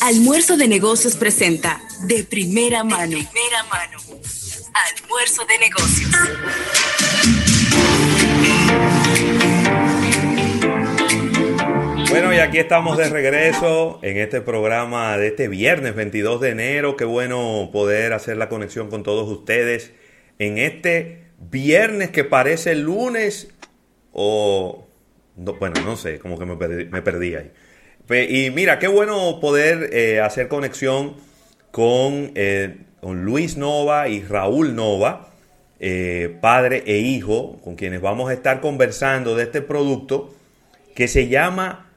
Almuerzo de Negocios presenta de primera mano. De primera mano. Almuerzo de Negocios. Bueno, y aquí estamos de regreso en este programa de este viernes 22 de enero. Qué bueno poder hacer la conexión con todos ustedes en este viernes que parece lunes o... bueno, no sé, como que me perdí, me perdí ahí. Y mira, qué bueno poder eh, hacer conexión con, eh, con, Luis Nova y Raúl Nova, eh, padre e hijo, con quienes vamos a estar conversando de este producto que se llama,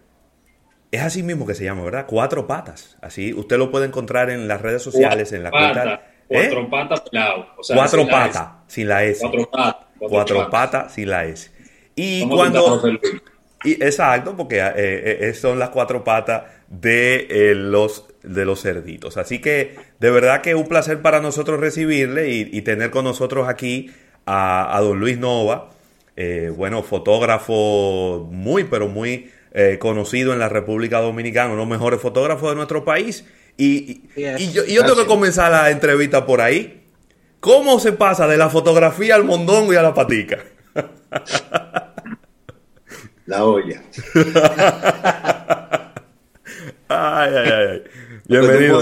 es así mismo que se llama, ¿verdad? Cuatro patas. Así, usted lo puede encontrar en las redes sociales, en la cuenta. Cuatro patas, cuatro patas, sin la S. Cuatro patas. Cuatro, patas sin la S. Y cuando... Y, exacto, porque eh, eh, eh, son las cuatro patas de, los, de los cerditos. Así que de verdad que es un placer para nosotros recibirle y, tener con nosotros aquí a, don Luis Nova, bueno, fotógrafo muy, pero muy conocido en la República Dominicana, uno de los mejores fotógrafos de nuestro país. Y, y yo, yo tengo que comenzar la entrevista por ahí. ¿Cómo se pasa de la fotografía al mondongo y a la patica? la olla. ay, ay, ay. Bienvenido.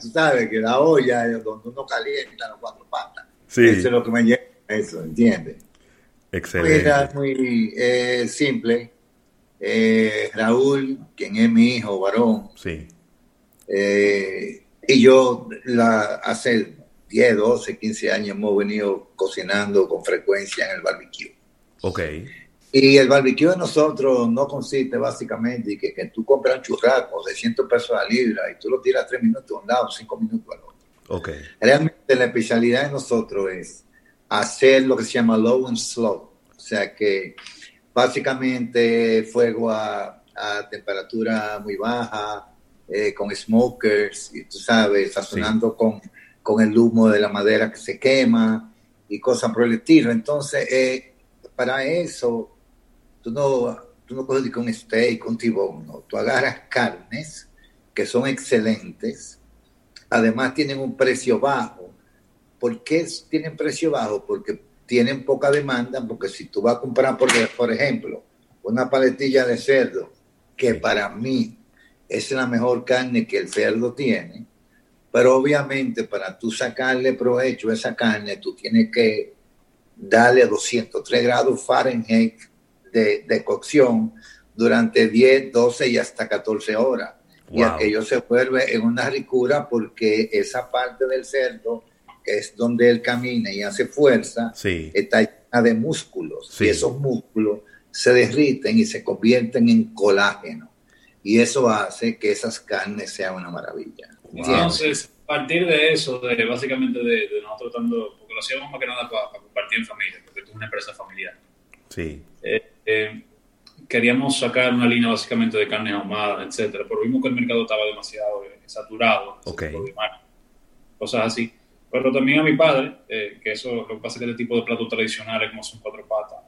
Tú, sabes que la olla es donde uno calienta las cuatro patas. Sí. Eso es lo que me lleva a eso, ¿entiendes? Excelente. Pues muy eh, simple. Eh, Raúl, quien es mi hijo varón. Sí. Eh, y yo la, hace 10, 12, 15 años hemos venido cocinando con frecuencia en el barbecue. Ok. Y el barbecue de nosotros no consiste básicamente en que, que, tú compras un churrasco de 100 pesos a la libra y tú lo tiras 3 minutos a un lado, 5 minutos al otro. Okay. Realmente la especialidad de nosotros es hacer lo que se llama low and slow. O sea que básicamente fuego a, a temperatura muy baja, eh, con smokers, y tú sabes, sazonando con, con el humo de la madera que se quema y cosas por el estilo. Entonces, eh, para eso tú no, tú no coges un steak, un tibón, no. Tú agarras carnes que son excelentes, además tienen un precio bajo. ¿Por qué tienen precio bajo? Porque tienen poca demanda, porque si tú vas a comprar, por, por ejemplo, una paletilla de cerdo, que para mí es la mejor carne que el cerdo tiene, pero obviamente para tú sacarle provecho a esa carne, tú tienes que darle 203 grados Fahrenheit de, cocción durante 10, 12 y hasta 14 horas. Y aquello se vuelve en una ricura porque esa parte del cerdo, que es donde él camina y hace fuerza, está llena de músculos. Y esos músculos se derriten y se convierten en colágeno. Y eso hace que esas carnes sean una maravilla. Entonces, a partir de eso, de básicamente de, nosotros tratando, porque lo hacíamos más que nada para, compartir en familia, porque tú es una empresa familiar. Sí. Eh, eh, queríamos sacar una línea básicamente de carne ahumada, etcétera, pero vimos que el mercado estaba demasiado eh, saturado, cosas así. Pero también a mi padre, eh, que eso lo que pasa es que este tipo de platos tradicionales como son cuatro patas,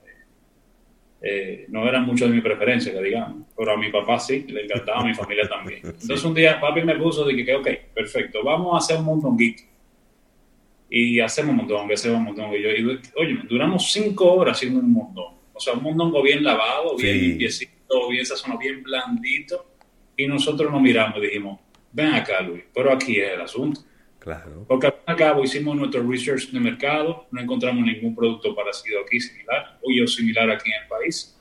no eran mucho de mi preferencia, que digamos, pero a mi papá sí, le encantaba, a mi familia también. Entonces un día papi me puso, dije que ok, perfecto, vamos a hacer un mondonguito. Y hacemos un montón, hacemos un montón. Y yo, y, oye, duramos cinco horas haciendo un montón o sea, un mondongo bien lavado, bien limpiecito, bien sazonado, bien blandito. Y nosotros nos miramos y dijimos, ven acá, Luis, pero aquí es el asunto. Claro. Porque al cabo hicimos nuestro research de mercado, no encontramos ningún producto parecido aquí similar, o yo similar aquí en el país,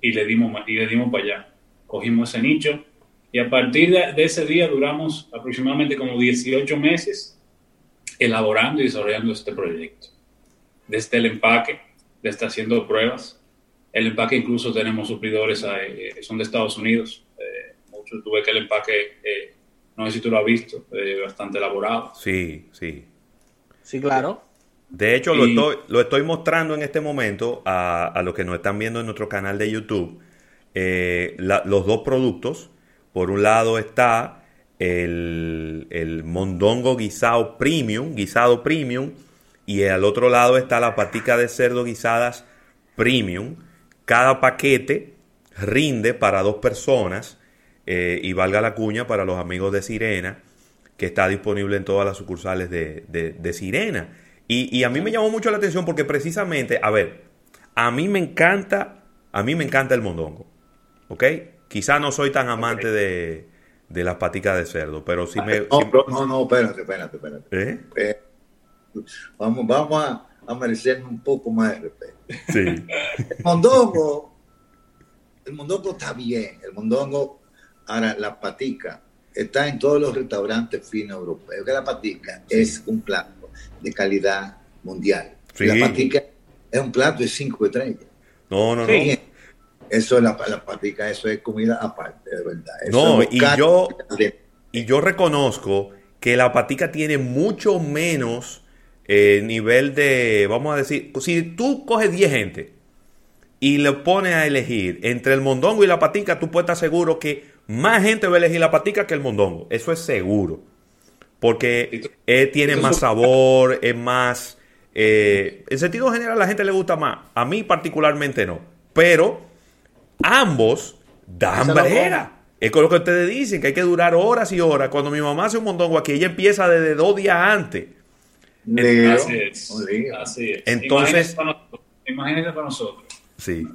y le dimos, y le dimos para allá. Cogimos ese nicho, y a partir de, de ese día duramos aproximadamente como 18 meses elaborando y desarrollando este proyecto. Desde el empaque, desde haciendo pruebas, el empaque incluso tenemos suplidores, eh, son de Estados Unidos. Eh, mucho, tuve que el empaque, eh, no sé si tú lo has visto, bastante elaborado. Sí, sí. Sí, claro. De hecho, lo, estoy, lo estoy mostrando en este momento a, a los que nos están viendo en nuestro canal de YouTube. los dos productos. Por un lado está el, el mondongo guisado premium, guisado premium, y al otro lado está la patica de cerdo guisadas premium. Cada paquete rinde para dos personas eh, y valga la cuña para los amigos de Sirena, que está disponible en todas las sucursales de, de, Sirena. Y, y, a mí me llamó mucho la atención porque precisamente, a ver, a mí me encanta, a mí me encanta el mondongo, ¿ok? Quizá no soy tan amante de, de las paticas de cerdo, pero sí me... No, no, espérate, espérate, espérate. ¿Eh? Eh, vamos, vamos a, a merecer un poco más de respeto. Sí. el mondongo, el mondongo está bien, el mondongo, ahora la patica, está en todos los restaurantes finos europeos, que la patica es un plato de calidad mundial. La patica es un plato de cinco estrellas. No, no, no. Eso es la, la patica, eso es comida aparte, de verdad. no, y yo, y yo reconozco que la patica tiene mucho menos eh, nivel de, vamos a decir, si tú coges 10 gente y le pones a elegir entre el mondongo y la patica, tú puedes estar seguro que más gente va a elegir la patica que el mondongo. Eso es seguro. Porque eh, tiene más sabor, es más... Eh, en sentido general a la gente le gusta más. A mí particularmente no. Pero ambos dan brega. Es con lo que ustedes dicen, que hay que durar horas y horas. Cuando mi mamá hace un mondongo aquí, ella empieza desde dos días antes. Así es. Así es. Entonces... Imagínense para nosotros. Sí.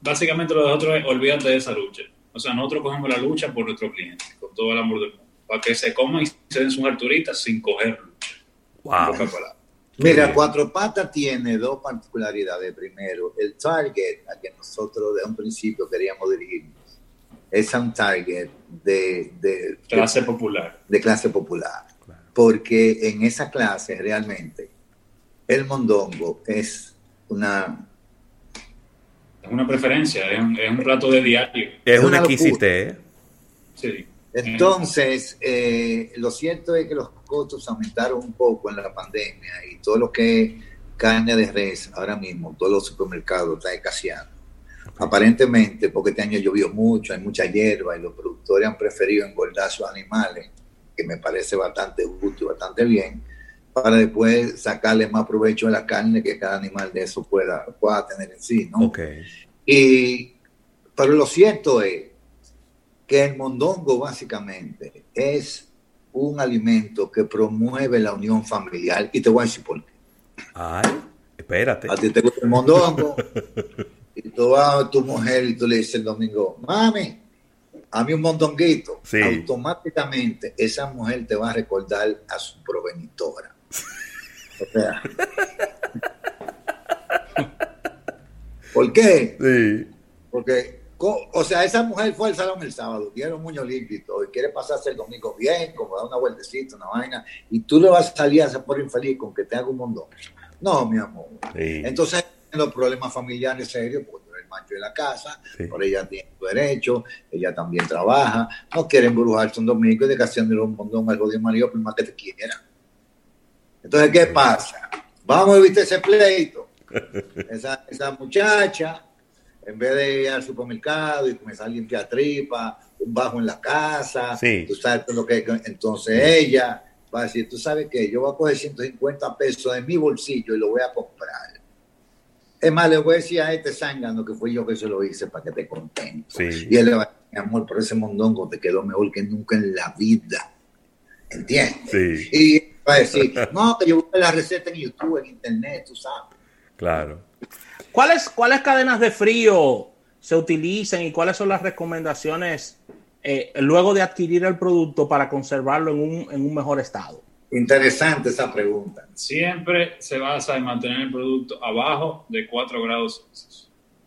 básicamente lo de nosotros es olvídate de esa lucha. O sea, nosotros cogemos la lucha por nuestro cliente, con todo el amor del mundo, para que se coman y se den sus arturitas sin coger lucha. Wow. Mira, Cuatro Patas tiene dos particularidades. Primero, el target a que nosotros de un principio queríamos dirigirnos es un target de, clase popular. De clase popular. Porque en esa clase realmente el mondongo es una es una preferencia, es un, plato de diario. Es, una, exquisite, ¿eh? Sí. Entonces, eh, lo cierto es que los costos aumentaron un poco en la pandemia y todo lo que es carne de res ahora mismo, todos los supermercados está escaseando. Aparentemente, porque este año llovió mucho, hay mucha hierba y los productores han preferido engordar sus animales, que me parece bastante justo y bastante bien, para después sacarle más provecho a la carne que cada animal de eso pueda, pueda tener en sí, ¿no? Y, pero lo cierto es que el mondongo básicamente es un alimento que promueve la unión familiar y te voy a decir por qué. Ay, espérate. A ti te gusta el mondongo y tú vas a tu mujer y tú le dices el domingo, mami, a mí un mondonguito. Automáticamente esa mujer te va a recordar a su progenitora. O sea. ¿Por qué? Sí. Porque, o sea, esa mujer fue al salón el sábado, dieron muño limpio y quiere pasarse el domingo bien, como dar una vueltecita, una vaina, y tú le vas a salir a ese por infeliz con que te haga un montón. No, mi amor. Entonces, los problemas familiares serios, porque macho de la casa, por ella tiene su derecho, ella también trabaja, no quieren embrujarse un domingo y de que haciéndole un montón algo de marido, por más que te quiera. Entonces, ¿qué pasa? Vamos a evitar ese pleito. Esa, esa muchacha, en vez de ir al supermercado y comenzar a limpiar tripa, un bajo en la casa, tú sabes lo que entonces ella va a decir, tú sabes que yo voy a coger 150 pesos de mi bolsillo y lo voy a comprar. Es más, le voy a decir a este zángano que fue yo que se lo hice para que te contento. Y él le va a decir, mi amor, por ese mondongo te quedó mejor que nunca en la vida. ¿Entiendes? Sí. Y Va a decir, no, que yo busqué la receta en YouTube, en Internet, tú sabes. Claro. ¿Cuáles, ¿Cuáles cadenas de frío se utilizan y cuáles son las recomendaciones eh, luego de adquirir el producto para conservarlo en un, en un mejor estado? Interesante esa pregunta. Siempre se basa en mantener el producto abajo de 4 grados Celsius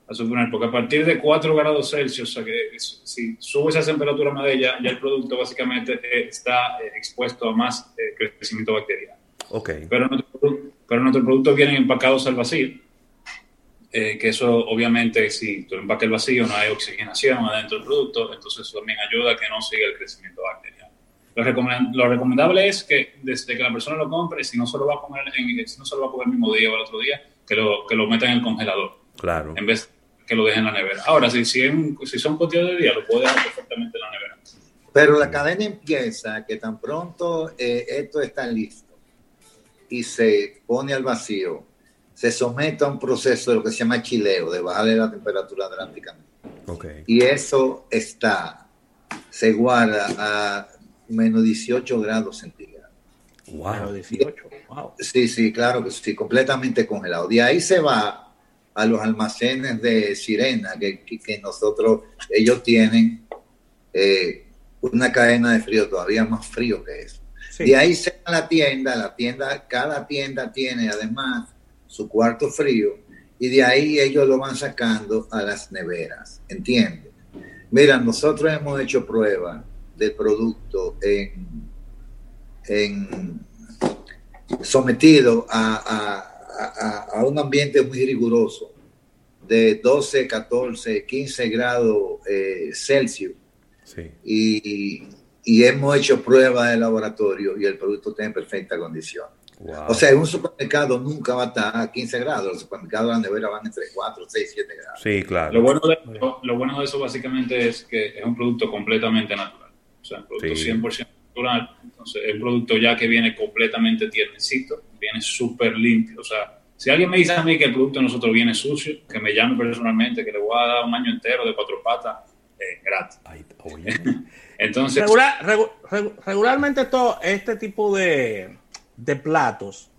a suponer, porque a partir de 4 grados Celsius, o sea que si sube esa temperatura más de ella, ya el producto básicamente está eh, expuesto a más eh, crecimiento bacteriano. Okay. Pero, nuestro, pero nuestros productos vienen empacados al vacío, eh, que eso obviamente si tú empaques el vacío no hay oxigenación adentro del producto, entonces eso también ayuda a que no siga el crecimiento bacteriano. Lo, recomendable es que desde que la persona lo compre, si no se lo va a comer, en, si no se lo va a comer el mismo día o el otro día, que lo, que lo meta en el congelador. Claro. En vez que lo dejen en la nevera. Ahora, si, si, si son cotillas de día, lo puede dejar perfectamente en la nevera. Pero la cadena empieza que tan pronto eh, esto está listo y se pone al vacío, se somete a un proceso de lo que se llama chileo, de bajarle la temperatura drásticamente. Okay. Y eso está se guarda a menos 18 grados centígrados. Wow, 18. Wow. Sí, sí, claro que sí, completamente congelado. De ahí se va a los almacenes de sirena que, que, nosotros, ellos tienen eh, una cadena de frío todavía más frío que eso. De ahí se va a la tienda, la tienda, cada tienda tiene además su cuarto frío y de ahí ellos lo van sacando a las neveras, ¿entiendes? Mira, nosotros hemos hecho pruebas del producto en, en sometido a, a, un ambiente muy riguroso de 12, 14, 15 grados eh, Celsius. Y, y, hemos hecho pruebas de laboratorio y el producto está en perfecta condición. O sea, en un supermercado nunca va a estar a 15 grados, los supermercados de la nevera van entre 4, 6, 7 grados. Sí, claro. Lo bueno, de, lo, bueno de eso básicamente es que es un producto completamente natural. O sea, un producto 100% natural. Entonces, el producto ya que viene completamente tiernecito, viene súper limpio. O sea, si alguien me dice a mí que el producto de nosotros viene sucio, que me llame personalmente, que le voy a dar un año entero de cuatro patas, eh, gratis. Entonces, regularmente todo este tipo de de platos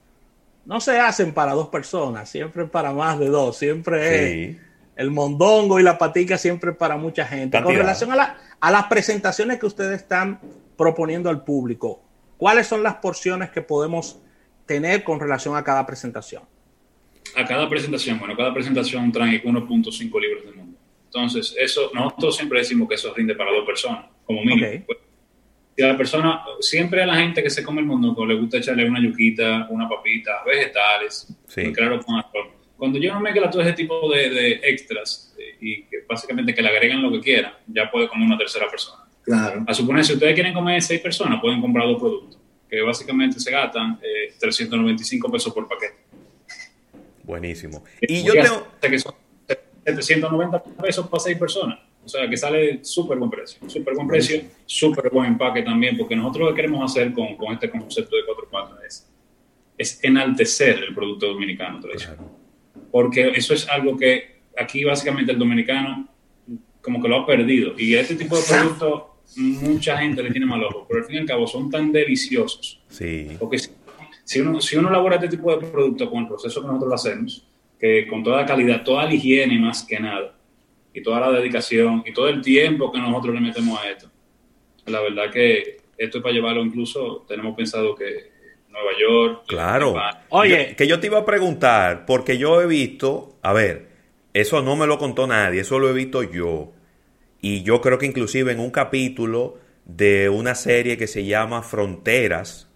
no se hacen para dos personas, siempre para más de dos, siempre es el mondongo y la patica siempre para mucha gente. Con relación a, a las presentaciones que ustedes están proponiendo al público, ¿cuáles son las porciones que podemos tener con relación a cada presentación? A cada presentación, bueno, cada presentación trae 1.5 libros de mundo. Entonces, eso, nosotros siempre decimos que eso rinde para dos personas, como mínimo si a la persona, siempre a la gente que se come el mondongo le gusta echarle una yuquita, una papita, vegetales, claro con Cuando yo no mezcla todo ese tipo de, extras eh, y que básicamente que le agregan lo que quieran, ya puede comer una tercera persona. Claro. A suponer, si ustedes quieren comer seis personas, pueden comprar dos productos, que básicamente se gastan 395 eh, pesos por paquete. Buenísimo. Y yo tengo... Que son 790 pesos para seis personas. O sea, que sale súper buen precio, súper buen precio, súper buen empaque también, porque nosotros lo que queremos hacer con, con este concepto de cuatro patas es, es enaltecer el producto dominicano Porque eso es algo que aquí básicamente el dominicano como que lo ha perdido. Y este tipo de productos mucha gente le tiene mal ojo, pero al fin y al cabo son tan deliciosos. Sí. Porque si, uno, si uno elabora este tipo de producto con el proceso que nosotros lo hacemos, que con toda la calidad, toda la higiene más que nada, y toda la dedicación y todo el tiempo que nosotros le metemos a esto. La verdad que esto es para llevarlo incluso, tenemos pensado que Nueva York. Claro. Oye, que yo te iba a preguntar, porque yo he visto, a ver, eso no me lo contó nadie, eso lo he visto yo. Y yo creo que inclusive en un capítulo de una serie que se llama Fronteras,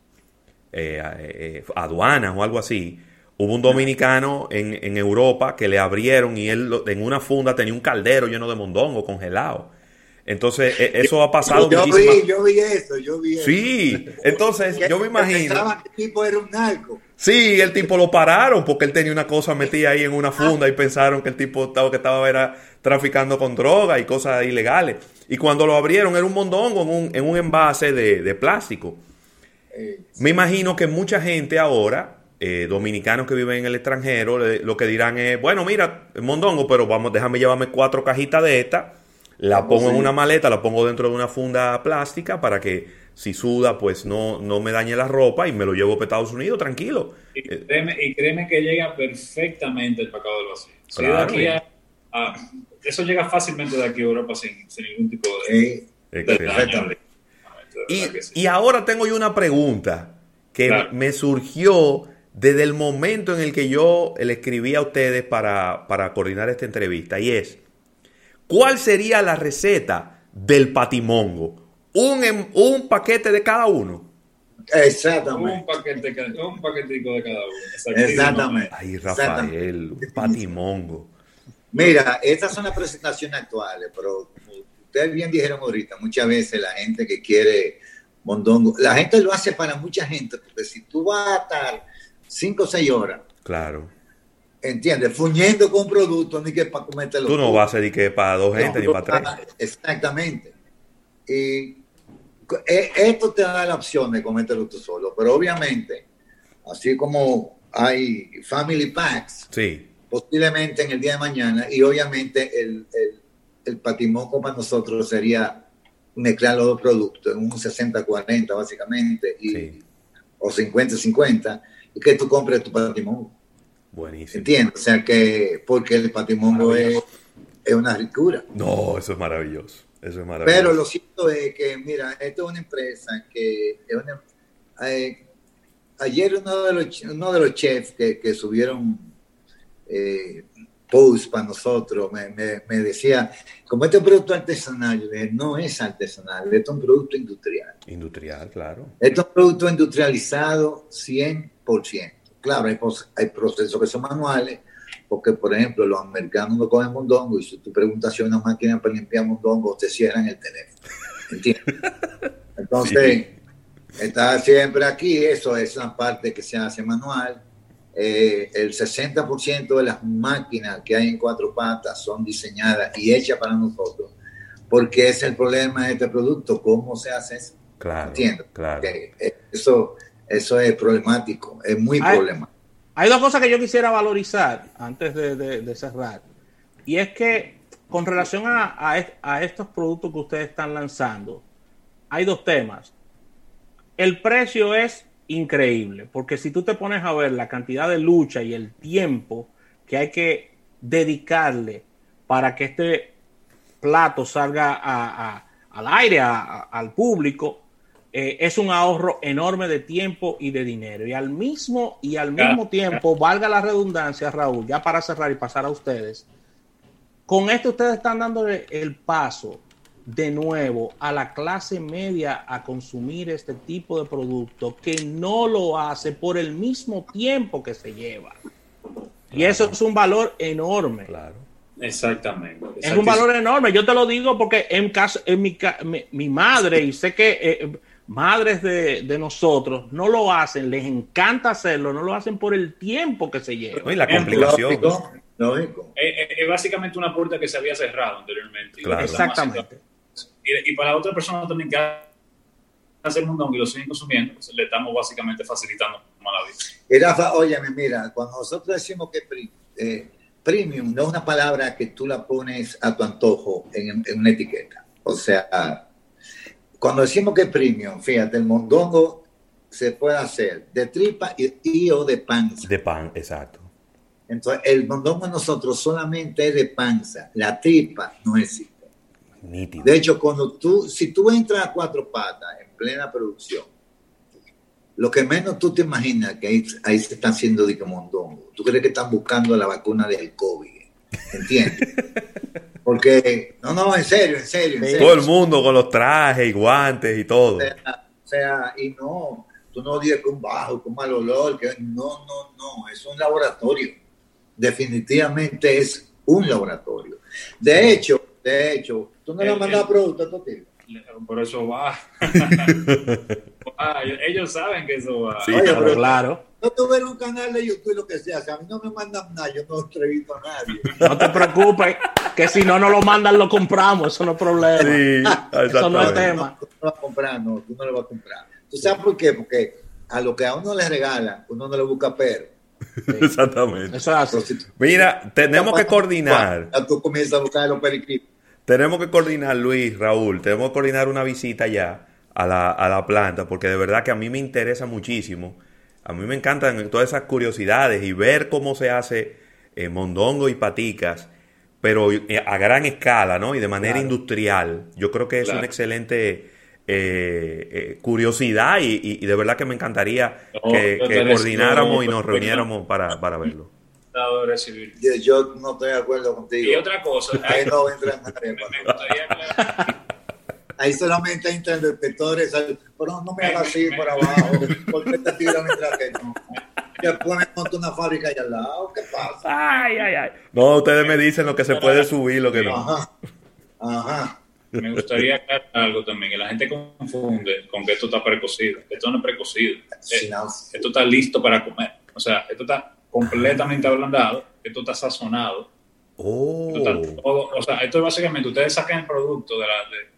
eh, eh, aduanas o algo así, Hubo un dominicano en, en, Europa que le abrieron y él en una funda tenía un caldero lleno de mondongo congelado. Entonces, e, eso ha pasado yo Vi, yo vi eso, yo vi eso. Sí, entonces yo me imagino. que el tipo era un narco. Sí, el tipo lo pararon porque él tenía una cosa metida ahí en una funda y pensaron que el tipo estaba, que estaba era, traficando con droga y cosas ilegales. Y cuando lo abrieron era un mondongo en un, en un envase de, de plástico. Eh, me imagino que mucha gente ahora eh, dominicanos que viven en el extranjero lo que dirán es, bueno, mira, mondongo, pero vamos, déjame llevarme cuatro cajitas de esta, la pongo en una maleta, la pongo dentro de una funda plástica para que si suda, pues no, no me dañe la ropa y me lo llevo para Estados Unidos, tranquilo. Y créeme, que llega perfectamente el pacado del vacío. eso llega fácilmente de aquí a Europa sin, ningún tipo de... y, y, ahora tengo yo una pregunta que me surgió desde el momento en el que yo le escribí a ustedes para, coordinar esta entrevista, y es, ¿cuál sería la receta del patimongo? Un, em, un paquete de cada uno. Exactamente. Un, paquete, un paquetico de cada uno. Exactamente. Ay, Rafael, patimongo. Mira, estas son las presentaciones actuales, pero ustedes bien dijeron ahorita, muchas veces la gente que quiere mondongo, la gente lo hace para mucha gente, porque si tú vas a estar cinco o seis horas. Claro. ¿Entiendes? Fuñendo con productos ni que para comértelo. Tú no vas a decir que para dos gente ni para tres. Exactamente. Y e, esto te da la opción de comértelo tú solo, pero obviamente, así como hay family packs, sí. posiblemente en el día de mañana, y obviamente el, el, el patimoco para nosotros sería mezclar los dos productos en un 60-40 básicamente, y, o 50-50, y que tú compres tu patrimonio. Buenísimo. ¿Entiendes? O sea que, porque el patrimonio es, es, una ricura. No, eso es maravilloso. Eso es maravilloso. Pero lo cierto es que, mira, esto es una empresa que eh, ayer uno de los, uno de los chefs que, que subieron eh, post para nosotros me, me, decía, como este producto artesanal, no es artesanal, esto es un producto industrial. Industrial, claro. Esto es un producto industrializado 100%. Claro, hay, hay procesos que son manuales, porque, por ejemplo, los americanos no cogen mondongo y si tú preguntas si hay una máquina para limpiar mondongo, te cierran el teléfono. ¿Entiendes? Entonces, está siempre aquí, eso es una parte que se hace manual. Eh, el 60% de las máquinas que hay en cuatro patas son diseñadas y hechas para nosotros, porque es el problema de este producto, cómo se hace eso. Claro, Entiendo. Claro. eso, eso es problemático, es muy problemático. Hay dos cosas que yo quisiera valorizar antes de, cerrar. Y es que con relación a, estos productos que ustedes están lanzando, hay dos temas. El precio es increíble, porque si tú te pones a ver la cantidad de lucha y el tiempo que hay que dedicarle para que este plato salga al aire, al público, eh, es un ahorro enorme de tiempo y de dinero. Y al mismo, y al mismo tiempo, valga la redundancia, Raúl, ya para cerrar y pasar a ustedes, con esto ustedes están dándole el paso de nuevo a la clase media a consumir este tipo de producto que no lo hace por el mismo tiempo que se lleva. Y eso es un valor enorme. Claro. Exactamente, Es un valor enorme. Yo te lo digo porque en caso, en mi, mi, madre, y sé que eh, madres de, nosotros no lo hacen, les encanta hacerlo, no lo hacen por el tiempo que se lleva. y la complicación. Lógico. Es, básicamente una puerta que se había cerrado anteriormente. Exactamente. Y, para la otra persona también que hace el mundo y lo siguen consumiendo, pues le estamos básicamente facilitando la vida. Rafa, óyeme, mira, cuando nosotros decimos que eh, premium no es una palabra que tú la pones a tu antojo en, en una etiqueta. O sea, cuando decimos que premium, fíjate, el mondongo se puede hacer de tripa y, o de panza. De pan, exacto. Entonces, el mondongo nosotros solamente es de panza, la tripa no existe. Nítido. De hecho, cuando tú, si tú entras a cuatro patas en plena producción, lo que menos tú te imaginas que ahí, ahí se está haciendo de mondongo. Tú crees que están buscando la vacuna del COVID, ¿entiendes? Porque, no, no, en serio, en serio, Todo el mundo con los trajes y guantes y todo. O sea, y no, tú no dices que un bajo, con mal olor, que no, no, no, es un laboratorio. Definitivamente es un laboratorio. De hecho, de hecho, tú no le has mandado productos a tu tío. Por eso va. ah, ellos saben que eso va. Sí, Oye, claro. No tuviera un canal de YouTube, lo que sea. Si a mí no me mandan nada, yo no entrevisto a nadie. No te preocupes, que si no no lo mandan, lo compramos. Eso no es problema. Sí, eso no es tema. tú no lo vas a comprar, no, tú no lo vas a comprar. ¿Tú sabes por qué? Porque a lo que a uno le regalan, uno no le busca pero. Exactamente. Eso Mira, tenemos que coordinar. Ya tú comienzas a buscar los periquitos. Tenemos que coordinar, Luis, Raúl, tenemos que coordinar una visita ya a la, a la planta, porque de verdad que a mí me interesa muchísimo a mí me encantan todas esas curiosidades y ver cómo se hace eh, mondongo y paticas, pero eh, a gran escala, ¿no? Y de manera industrial. Yo creo que es una excelente eh, curiosidad y, de verdad que me encantaría que, coordináramos y nos reuniéramos para, para verlo. Yo, no estoy de acuerdo contigo. Y otra cosa. Ahí no entra me, me gustaría ahí solamente hay interpretadores, pero no me hagas así por abajo, porque te tira mientras que no. Me monto una fábrica ahí al lado, ¿qué pasa? Ay, ay, ay. No, ustedes me dicen lo que se puede subir, lo que no. Ajá, ajá. Me gustaría aclarar algo también, que la gente confunde con que esto está precocido. Esto no es precocido. Eh, esto está listo para comer. O sea, esto está completamente ablandado, esto está sazonado. Oh. o sea, esto es básicamente, ustedes sacan el producto de la, de,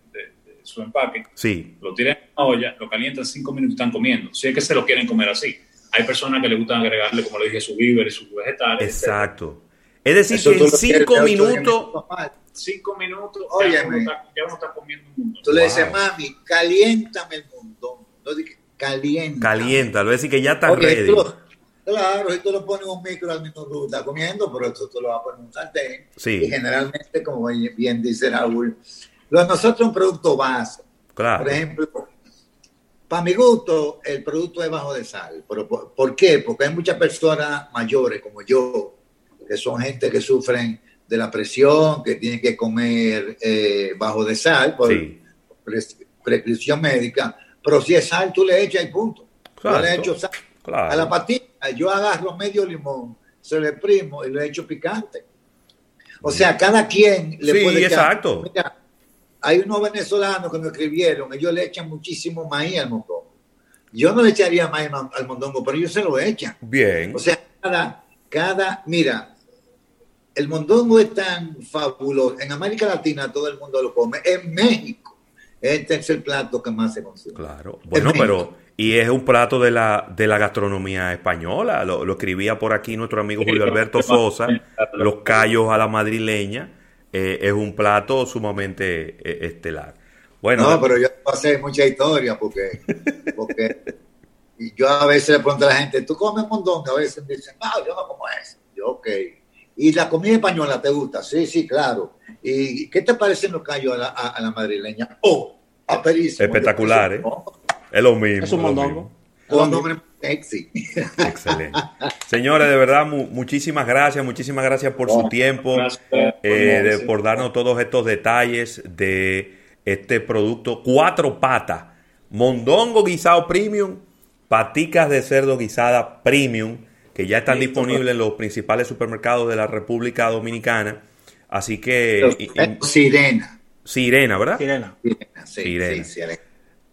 su empaque, sí. lo tiran en una olla, lo calientan cinco minutos y están comiendo. Si es que se lo quieren comer así. Hay personas que le gustan agregarle, como le dije, su víveres, sus vegetales. Exacto. Es decir, que en cinco minutos... Cinco minutos, oye, ya uno está, comiendo un mundo. Tú le dices, mami, caliéntame el mundo. No calienta. Calienta, lo decir que ya está ready. claro, si tú lo pones un micro al mismo tú estás comiendo, pero esto tú lo vas a poner en un sartén. Sí. Y generalmente, como bien dice Raúl, lo de nosotros es un producto base. Claro. Por ejemplo, para mi gusto, el producto es bajo de sal. ¿Pero por, qué? Porque hay muchas personas mayores como yo, que son gente que sufren de la presión, que tienen que comer eh, bajo de sal por prescripción médica. Pero si es sal, tú le echas y punto. Yo le echo sal. A la patita, yo agarro medio limón, se le primo y le echo picante. O sea, cada quien le sí, puede exacto. Mira, hay unos venezolanos que me escribieron, ellos le echan muchísimo maíz al mondongo. Yo no le echaría maíz al mondongo, pero ellos se lo echan. Bien. O sea, cada, cada, mira, el mondongo es tan fabuloso. En América Latina todo el mundo lo come. En México este es el plato que más se consume. Claro. Bueno, pero y es un plato de la, de la gastronomía española. Lo, escribía por aquí nuestro amigo Julio Alberto Sosa, los callos a la madrileña. Eh, es un plato sumamente eh, estelar. Bueno, no, pero yo pasé mucha historia porque, porque yo a veces le pregunto a la gente, ¿tú comes mondongo? A veces me dicen, no, yo no como eso. Yo, ok. ¿Y la comida española te gusta? Sí, sí, claro. ¿Y qué te parecen los callos a la, a, la madrileña? Oh, aperísimo. Espectacular, ¿eh? Es lo mismo. Es un mondongo. Sexy. Excelente. Señores, de verdad, muchísimas gracias, muchísimas gracias por su tiempo, eh, por darnos todos estos detalles de este producto. Cuatro patas, mondongo guisado premium, paticas de cerdo guisada premium, que ya están disponibles en los principales supermercados de la República Dominicana. Así que... sirena. Sirena, ¿verdad? Sirena. Sirena. sirena.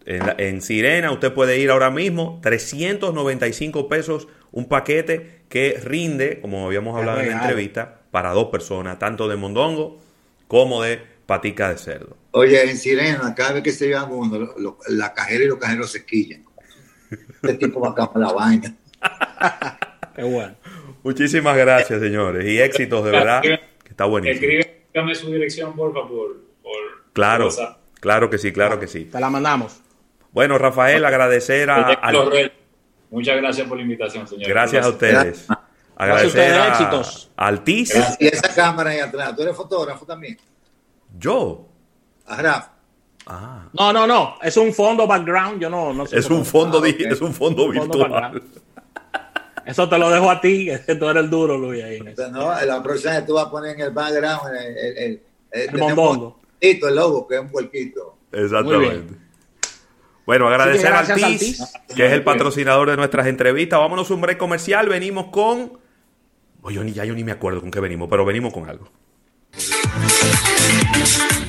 En, Sirena usted puede ir ahora mismo, 395 pesos un paquete que rinde, como habíamos hablado en la entrevista, para dos personas, tanto de mondongo como de patica de cerdo. Oye, en Sirena, cada vez que se lleva uno, la cajera y los cajeros se quillan. Este tipo va a la vaina. Qué bueno. Muchísimas gracias, señores, y éxitos de verdad, que está buenísimo. Escríbeme su dirección, por favor. claro, claro que sí, claro que sí. Te la mandamos. Bueno, Rafael, agradecer a... Muchas gracias por la invitación, señor. Gracias a ustedes. Agradecer a, éxitos. Altiz. Y esa cámara ahí atrás. ¿Tú eres fotógrafo también? ¿Yo? A Raf. Ah. No, no, no. Es un fondo background. Yo no, no sé. Es un fondo, ah, es un fondo virtual. Eso te lo dejo a ti, que tú eres el duro, Luis. Ahí no, la próxima vez tú vas a poner en el background el, el, el, el, el logo, que es un puerquito. Exactamente. Bueno, agradecer a Altiz, que es el patrocinador de nuestras entrevistas. Vámonos a un break comercial. Venimos con. Oye, ya yo ni me acuerdo con qué venimos, pero venimos con algo.